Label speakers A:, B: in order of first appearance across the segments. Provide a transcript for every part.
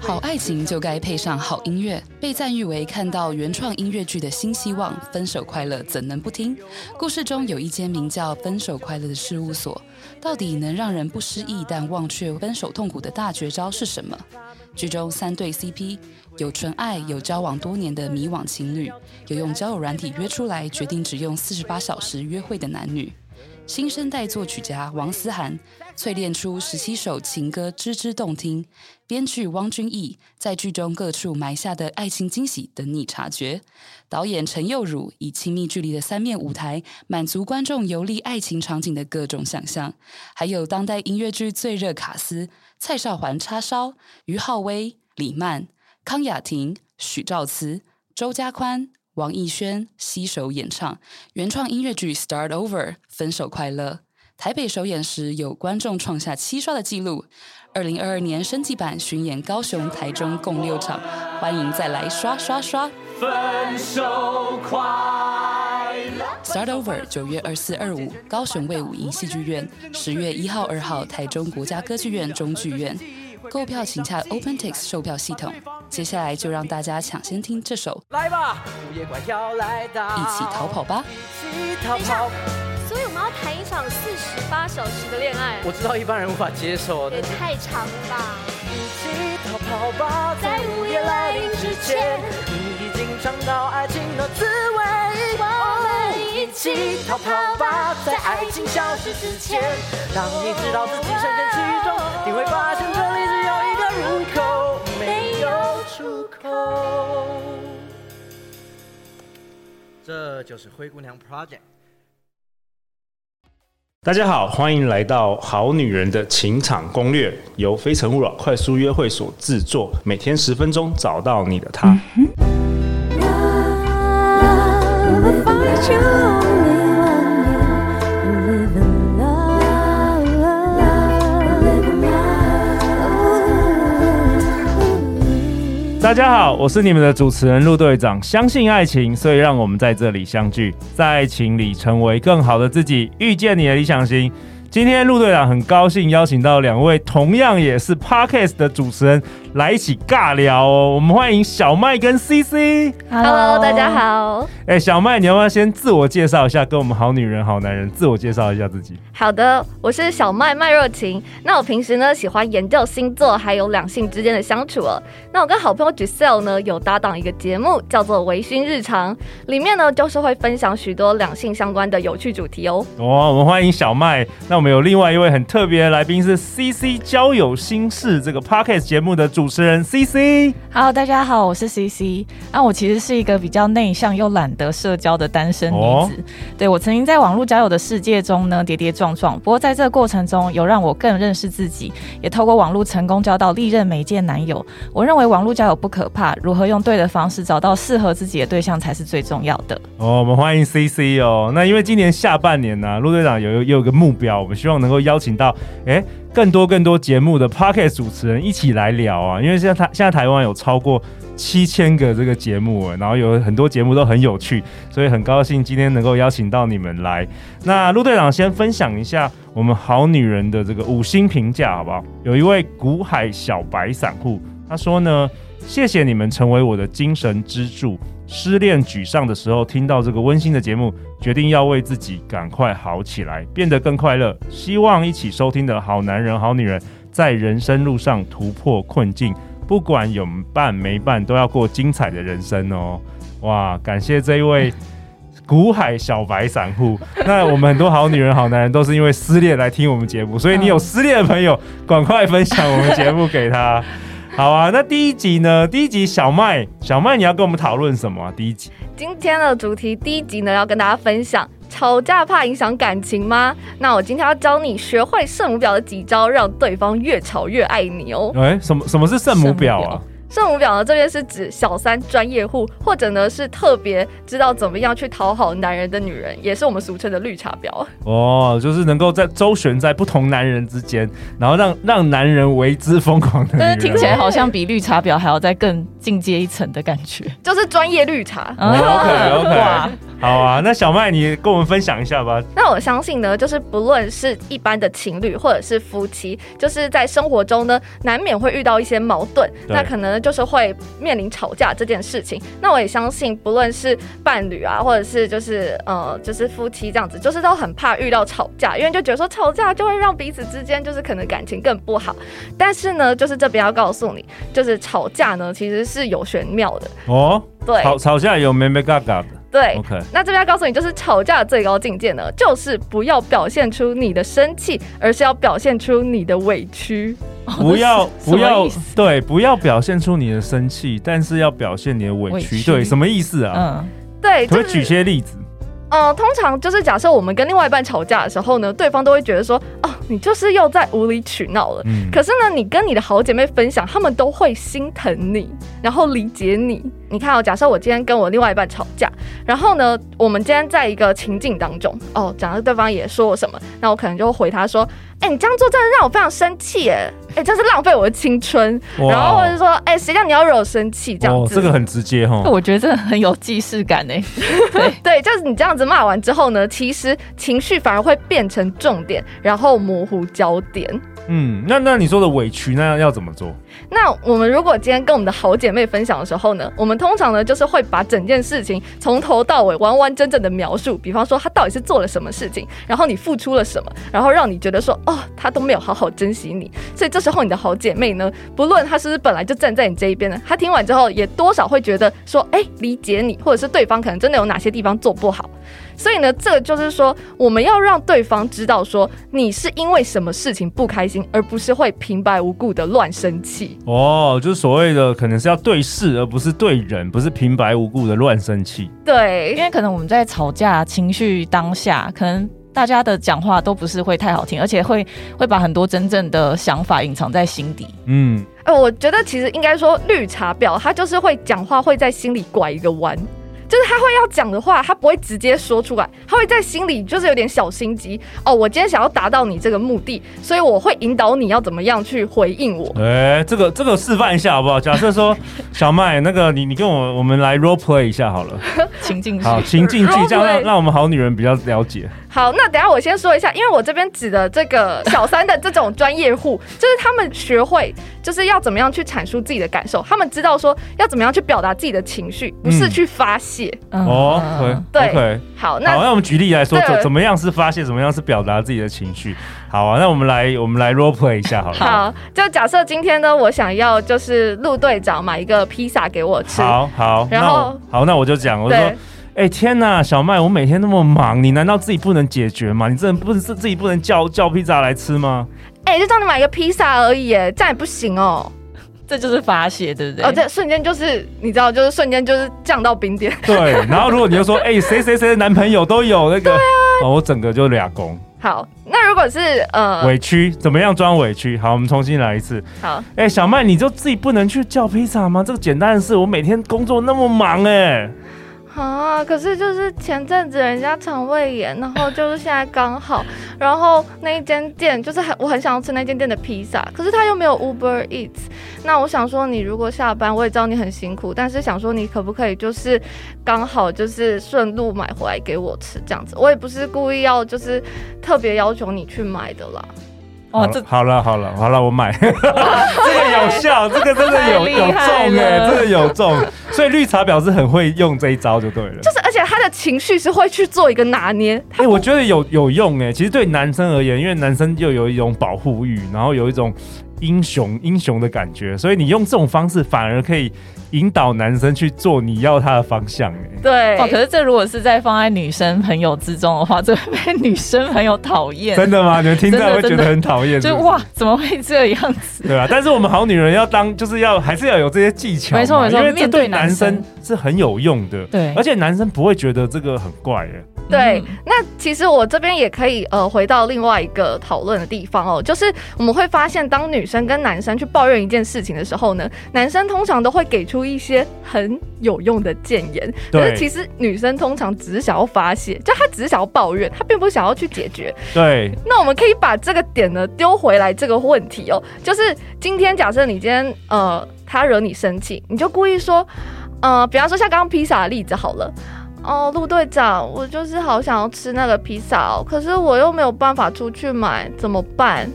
A: 好爱情就该配上好音乐，被赞誉为看到原创音乐剧的新希望。分手快乐怎能不听？故事中有一间名叫“分手快乐”的事务所，到底能让人不失忆但忘却分手痛苦的大绝招是什么？剧中三对 CP，有纯爱，有交往多年的迷惘情侣，有用交友软体约出来，决定只用四十八小时约会的男女。新生代作曲家王思涵淬炼出十七首情歌，吱吱动听。编剧汪君毅在剧中各处埋下的爱情惊喜等你察觉。导演陈佑儒以亲密距离的三面舞台，满足观众游历爱情场景的各种想象。还有当代音乐剧最热卡司：蔡少环叉烧、于浩威、李曼、康雅婷、许兆慈、周家宽。王艺轩携手演唱原创音乐剧《Start Over》分手快乐。台北首演时有观众创下七刷的纪录。二零二二年升级版巡演高雄、台中共六场，欢迎再来刷刷刷！分手快乐。Start Over 九月二四二五高雄卫武营戏剧院，十月一号二号台中国家歌剧院中剧院。购票请洽 OpenTix 售票系统。接下来就让大家抢先听这首，来吧，午夜怪跳来到，一起逃跑吧，一起逃跑。
B: 所以我们要谈一场四十八小时的恋爱，
C: 我知道一般人无法接受的，
B: 也太长了吧。
C: 一起逃跑吧，在午夜来临之前，你已经尝到爱情的滋味。我们一起逃跑吧，在爱情消失之前，当你知道自己深陷其中，你会发现出口。这就是灰姑娘 Project。
D: 大家好，欢迎来到《好女人的情场攻略》，由非诚勿扰快速约会所制作，每天十分钟，找到你的他。大家好，我是你们的主持人陆队长。相信爱情，所以让我们在这里相聚，在爱情里成为更好的自己，遇见你的理想型。今天陆队长很高兴邀请到两位同样也是 parkas 的主持人来一起尬聊哦。我们欢迎小麦跟 CC。
B: Hello，大家好。
D: 哎、欸，小麦，你要不要先自我介绍一下，跟我们好女人好男人自我介绍一下自己？
B: 好的，我是小麦麦若晴。那我平时呢喜欢研究星座，还有两性之间的相处哦。那我跟好朋友 Giselle 呢有搭档一个节目，叫做《微醺日常》，里面呢就是会分享许多两性相关的有趣主题哦。
D: 哦，我们欢迎小麦。那我们有另外一位很特别的来宾是 CC 交友心事这个 Podcast 节目的主持人 CC。
E: Hello，大家好，我是 CC。那我其实是一个比较内向又懒得社交的单身女子。Oh. 对，我曾经在网络交友的世界中呢跌跌撞撞，不过在这个过程中有让我更认识自己，也透过网络成功交到历任每届男友。我认为网络交友不可怕，如何用对的方式找到适合自己的对象才是最重要的。
D: 哦，oh, 我们欢迎 CC 哦。那因为今年下半年呢、啊，陆队长有有有个目标，我们希望能够邀请到更多更多节目的 Pocket 主持人一起来聊啊！因为现在台现在台湾有超过七千个这个节目，然后有很多节目都很有趣，所以很高兴今天能够邀请到你们来。那陆队长先分享一下我们好女人的这个五星评价好不好？有一位古海小白散户，他说呢：“谢谢你们成为我的精神支柱。”失恋沮丧的时候，听到这个温馨的节目，决定要为自己赶快好起来，变得更快乐。希望一起收听的好男人、好女人，在人生路上突破困境，不管有伴没伴，都要过精彩的人生哦！哇，感谢这一位古海小白散户。那我们很多好女人、好男人都是因为失恋来听我们节目，所以你有失恋的朋友，赶快分享我们节目给他。好啊，那第一集呢？第一集小麦，小麦，你要跟我们讨论什么啊？第一集
B: 今天的主题，第一集呢要跟大家分享，吵架怕影响感情吗？那我今天要教你学会圣母婊的几招，让对方越吵越爱你哦。
D: 哎、欸，什么什么是圣母婊啊？
B: 圣母婊呢，这边是指小三、专业户，或者呢是特别知道怎么样去讨好男人的女人，也是我们俗称的绿茶婊。
D: 哦，就是能够在周旋在不同男人之间，然后让让男人为之疯狂的。
E: 但是听起来好像比绿茶婊还要再更进阶一层的感觉，
B: 就是专业绿茶。
D: 哦、OK OK，
E: 哇
D: 好啊，那小麦你跟我们分享一下吧。
B: 那我相信呢，就是不论是一般的情侣或者是夫妻，就是在生活中呢，难免会遇到一些矛盾，那可能就是会面临吵架这件事情。那我也相信，不论是伴侣啊，或者是就是呃，就是夫妻这样子，就是都很怕遇到吵架，因为就觉得说吵架就会让彼此之间就是可能感情更不好。但是呢，就是这边要告诉你，就是吵架呢其实是有玄妙的哦。对，
D: 吵吵架有没没嘎嘎的。
B: 对，OK。那这边要告诉你，就是吵架的最高境界呢，就是不要表现出你的生气，而是要表现出你的委屈。
D: 不要 不要，对，不要表现出你的生气，但是要表现你的委屈。委屈。对，什么意思啊？
B: 嗯，对，
D: 可以举些例子。
B: 呃，通常就是假设我们跟另外一半吵架的时候呢，对方都会觉得说，哦，你就是又在无理取闹了。嗯。可是呢，你跟你的好姐妹分享，她们都会心疼你，然后理解你。你看哦，假设我今天跟我另外一半吵架，然后呢，我们今天在一个情境当中，哦，假设对方也说我什么，那我可能就会回他说，哎、欸，你这样做真的让我非常生气，哎，欸，这是浪费我的青春。然后或者说，哎、欸，谁叫你要惹我生气这样子？
D: 哦，这个很直接哈。
E: 我觉得这个很有既视感哎。
B: 对对，就是你这样子骂完之后呢，其实情绪反而会变成重点，然后模糊焦点。
D: 嗯，那那你说的委屈，那要怎么做？
B: 那我们如果今天跟我们的好姐妹分享的时候呢，我们通常呢就是会把整件事情从头到尾完完整整的描述，比方说她到底是做了什么事情，然后你付出了什么，然后让你觉得说哦，她都没有好好珍惜你。所以这时候你的好姐妹呢，不论她是不是本来就站在你这一边呢，她听完之后也多少会觉得说，哎，理解你，或者是对方可能真的有哪些地方做不好。所以呢，这个就是说，我们要让对方知道说，你是因为什么事情不开心，而不是会平白无故的乱生气。
D: 哦，就是所谓的可能是要对事，而不是对人，不是平白无故的乱生气。
B: 对，
E: 因为可能我们在吵架情绪当下，可能大家的讲话都不是会太好听，而且会会把很多真正的想法隐藏在心底。
D: 嗯，
B: 呃，我觉得其实应该说绿茶婊，她就是会讲话会在心里拐一个弯。就是他会要讲的话，他不会直接说出来，他会在心里就是有点小心机哦。我今天想要达到你这个目的，所以我会引导你要怎么样去回应我。
D: 哎、欸，这个这个示范一下好不好？假设说小麦，那个你你跟我我们来 role play 一下好了，
E: 情境剧，
D: 好情境剧，这样让让我们好女人比较了解。
B: 好，那等下我先说一下，因为我这边指的这个小三的这种专业户，就是他们学会就是要怎么样去阐述自己的感受，他们知道说要怎么样去表达自己的情绪，不是去发泄。
D: 嗯、哦，对，okay.
B: 对，好，那
D: 好，那我们举例来说，怎怎么样是发泄，怎么样是表达自己的情绪？好啊，那我们来我们来 role play 一下好了。
B: 好，就假设今天呢，我想要就是陆队长买一个披萨给我吃。
D: 好好，然后好，那我就讲，我就说。哎、欸、天呐，小麦，我每天那么忙，你难道自己不能解决吗？你真的不是自己不能叫叫披萨来吃吗？
B: 哎、欸，就叫你买个披萨而已，哎，这样也不行哦。
E: 这就是发泄，对不对？
B: 哦，这瞬间就是你知道，就是瞬间就是降到冰点。
D: 对，然后如果你就说，哎、欸，谁谁谁的男朋友都有那个，对啊，哦，我整个就俩攻。
B: 好，那如果是呃
D: 委屈，怎么样装委屈？好，我们重新来一次。
B: 好，
D: 哎、欸，小麦，你就自己不能去叫披萨吗？这个简单的事，我每天工作那么忙，哎。
B: 啊！可是就是前阵子人家肠胃炎，然后就是现在刚好，然后那一间店就是很我很想要吃那间店的披萨，可是他又没有 Uber Eats。那我想说，你如果下班，我也知道你很辛苦，但是想说你可不可以就是刚好就是顺路买回来给我吃这样子？我也不是故意要就是特别要求你去买的啦。
D: 哦，这好了好了好了，我买，这个有效，这个真的有有中哎，这个有中，所以绿茶婊是很会用这一招就对了，
B: 就是而且他的情绪是会去做一个拿捏，哎、
D: 欸，我觉得有有用哎，其实对男生而言，因为男生就有一种保护欲，然后有一种英雄英雄的感觉，所以你用这种方式反而可以。引导男生去做你要他的方向，哎，
B: 对。
E: 哦，可是这如果是在放在女生朋友之中的话，这会被女生朋友讨厌。
D: 真的吗？你们听到会觉得很讨厌？
E: 就哇，怎么会这样子？
D: 对啊，但是我们好女人要当，就是要还是要有这些技巧。
E: 没错没错，
D: 因为这对男生是很有用的。
E: 对，
D: 而且男生不会觉得这个很怪，哎。
B: 对，那其实我这边也可以呃回到另外一个讨论的地方哦，就是我们会发现，当女生生跟男生去抱怨一件事情的时候呢，男生通常都会给出一些很有用的谏言，
D: 对
B: 可是其实女生通常只是想要发泄，就她只是想要抱怨，她并不想要去解决。
D: 对，
B: 那我们可以把这个点呢丢回来这个问题哦，就是今天假设你今天呃他惹你生气，你就故意说，呃，比方说像刚刚披萨的例子好了。哦，陆队长，我就是好想要吃那个披萨哦，可是我又没有办法出去买，怎么办？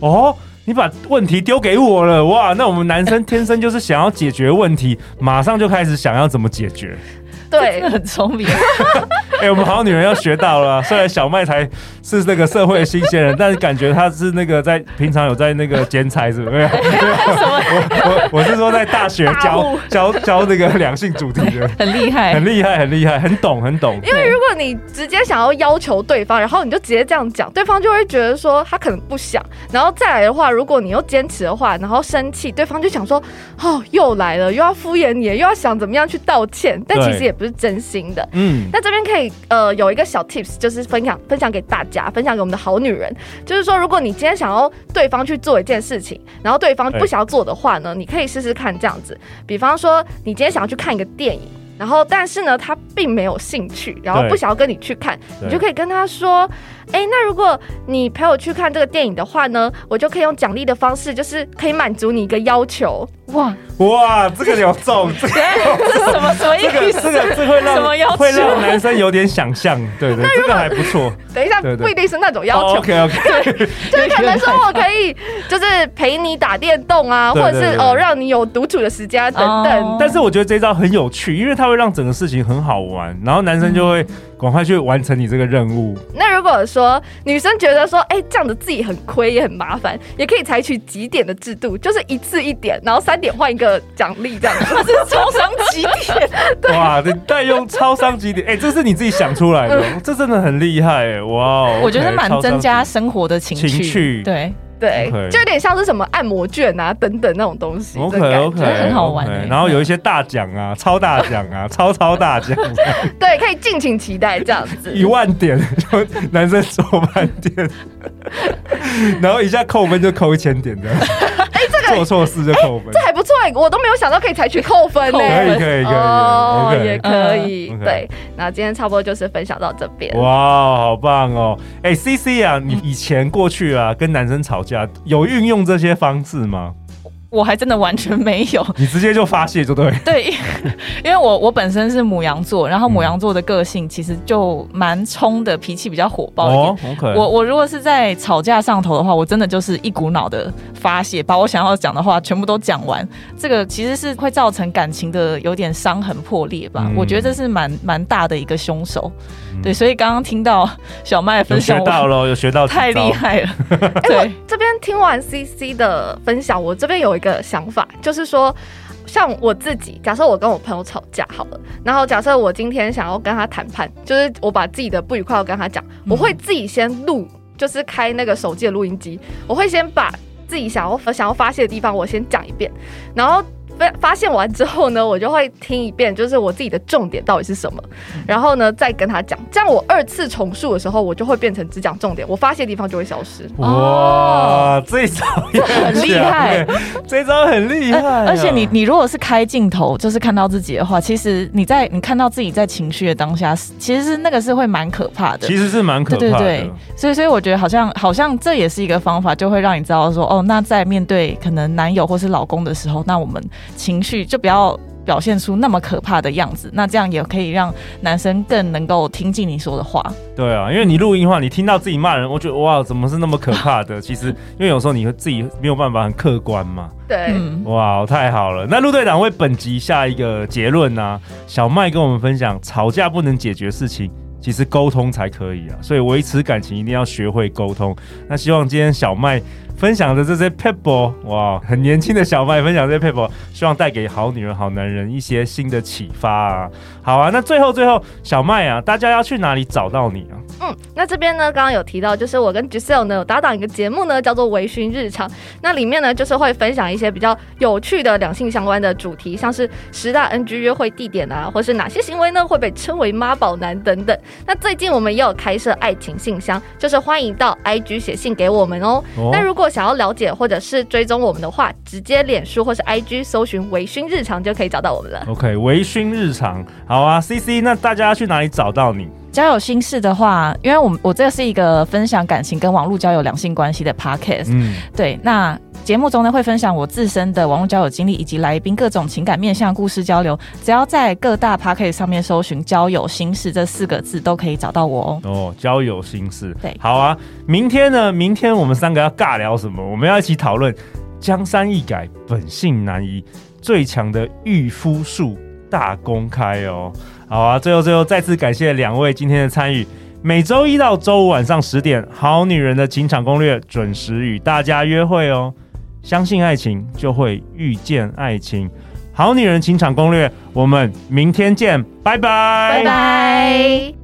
D: 哦，你把问题丢给我了，哇！那我们男生天生就是想要解决问题，马上就开始想要怎么解决。
B: 对，
E: 很聪明。
D: 哎、欸，我们好女人要学到了。虽然小麦才是那个社会的新鲜人，但是感觉他是那个在平常有在那个剪彩，是不是？没有。我我我是说在大学教教教那个两性主题的，
E: 很厉害，
D: 很厉害，很厉害，很懂，很懂。
B: 因为如果你直接想要要求对方，然后你就直接这样讲，对方就会觉得说他可能不想。然后再来的话，如果你又坚持的话，然后生气，对方就想说哦，又来了，又要敷衍你，又要想怎么样去道歉，但其实也不是真心的。
D: 嗯，
B: 那这边可以呃有一个小 tips，就是分享分享给大家，分享给我们的好女人，就是说，如果你今天想要对方去做一件事情，然后对方不想要做的话呢，你可以试试看这样子，比方说你今天想要去看一个电影。然后，但是呢，他并没有兴趣，然后不想要跟你去看，你就可以跟他说：“哎，那如果你陪我去看这个电影的话呢，我就可以用奖励的方式，就是可以满足你一个要求。”哇
D: 哇，这个有中，这个
E: 这是什么什么意思？
D: 这个这个这会让会让男生有点想象，对对，这个还不错。
B: 等一下，不一定是那种要求。
D: OK OK，
B: 就是可能说我可以就是陪你打电动啊，或者是哦让你有独处的时间等等。
D: 但是我觉得这招很有趣，因为它。会让整个事情很好玩，然后男生就会赶快去完成你这个任务。
B: 那如果说女生觉得说，哎、欸，这样子自己很亏也很麻烦，也可以采取几点的制度，就是一次一点，然后三点换一个奖励，这样子是超商几点。
D: 哇，你代用超商几点，哎、欸，这是你自己想出来的，这真的很厉害哎，哇！
E: 我觉得蛮增加生活的情趣，对。
B: 对，Okay. 就有点像是什么按摩券啊等等那种东西。
D: OK OK，
E: 很好玩。
D: 然后有一些大奖啊，超大奖啊，超超大奖。
B: 对，可以敬请期待这样子。
D: 一万点就男生说半点，然后一下扣分就扣一千点这样。做错事就扣分，
B: 这还不我都没有想到可以采取扣分呢。可
D: 以可以可以
B: 哦，也可以。对，那今天差不多就是分享到这边。
D: 哇，好棒哦！哎，CC 啊，你以前过去啊跟男生吵架，有运用这些方式吗？
E: 我还真的完全没有，
D: 你直接就发泄就对。
E: 对，因为我我本身是母羊座，然后母羊座的个性其实就蛮冲的，脾气比较火爆一点。哦 okay、我我如果是在吵架上头的话，我真的就是一股脑的发泄，把我想要讲的话全部都讲完。这个其实是会造成感情的有点伤痕破裂吧？嗯、我觉得这是蛮蛮大的一个凶手。嗯、对，所以刚刚听到小麦分享，
D: 有学到了，有学到，
E: 太厉害了。
B: 哎、欸，这边听完 CC 的分享，我这边有一个想法，就是说，像我自己，假设我跟我朋友吵架好了，然后假设我今天想要跟他谈判，就是我把自己的不愉快要跟他讲，我会自己先录，就是开那个手机的录音机，我会先把自己想要想要发泄的地方，我先讲一遍，然后。发现完之后呢，我就会听一遍，就是我自己的重点到底是什么，然后呢再跟他讲。这样我二次重述的时候，我就会变成只讲重点，我发泄的地方就会消失。
D: 哇，这一招也
E: 很厉害，
D: 这一招很厉害啊。
E: 而且你你如果是开镜头，就是看到自己的话，其实你在你看到自己在情绪的当下，其实是那个是会蛮可怕的。
D: 其实是蛮可怕的。对对对，
E: 所以所以我觉得好像好像这也是一个方法，就会让你知道说，哦，那在面对可能男友或是老公的时候，那我们。情绪就不要表现出那么可怕的样子，那这样也可以让男生更能够听进你说的话。
D: 对啊，因为你录音的话，你听到自己骂人，我觉得哇，怎么是那么可怕的？其实，因为有时候你自己没有办法很客观嘛。
B: 对，
D: 哇，太好了。那陆队长为本集下一个结论呢、啊？小麦跟我们分享，吵架不能解决事情，其实沟通才可以啊。所以维持感情一定要学会沟通。那希望今天小麦。分享的这些 people，，哇，很年轻的小麦分享这些 people，，希望带给好女人、好男人一些新的启发啊！好啊，那最后最后，小麦啊，大家要去哪里找到你啊？
B: 嗯，那这边呢，刚刚有提到，就是我跟 Giselle 呢有搭档一个节目呢，叫做《微醺日常》，那里面呢就是会分享一些比较有趣的两性相关的主题，像是十大 NG 约会地点啊，或是哪些行为呢会被称为妈宝男等等。那最近我们也有开设爱情信箱，就是欢迎到 IG 写信给我们哦。哦那如果想要了解或者是追踪我们的话，直接脸书或是 IG 搜寻微醺日常就可以找到我们了。
D: OK，微醺日常，好啊，CC，那大家去哪里找到你？
E: 交友心事的话，因为我我这是一个分享感情跟网络交友两性关系的 podcast，嗯，对，那节目中呢会分享我自身的网络交友经历，以及来宾各种情感面向故事交流。只要在各大 podcast 上面搜寻“交友心事”这四个字，都可以找到我哦。
D: 哦，交友心事，
E: 对，
D: 好啊。明天呢？明天我们三个要尬聊什么？我们要一起讨论江山易改，本性难移，最强的御夫术大公开哦。好啊，最后最后再次感谢两位今天的参与。每周一到周五晚上十点，《好女人的情场攻略》准时与大家约会哦。相信爱情，就会遇见爱情。《好女人情场攻略》，我们明天见，拜拜，
B: 拜拜。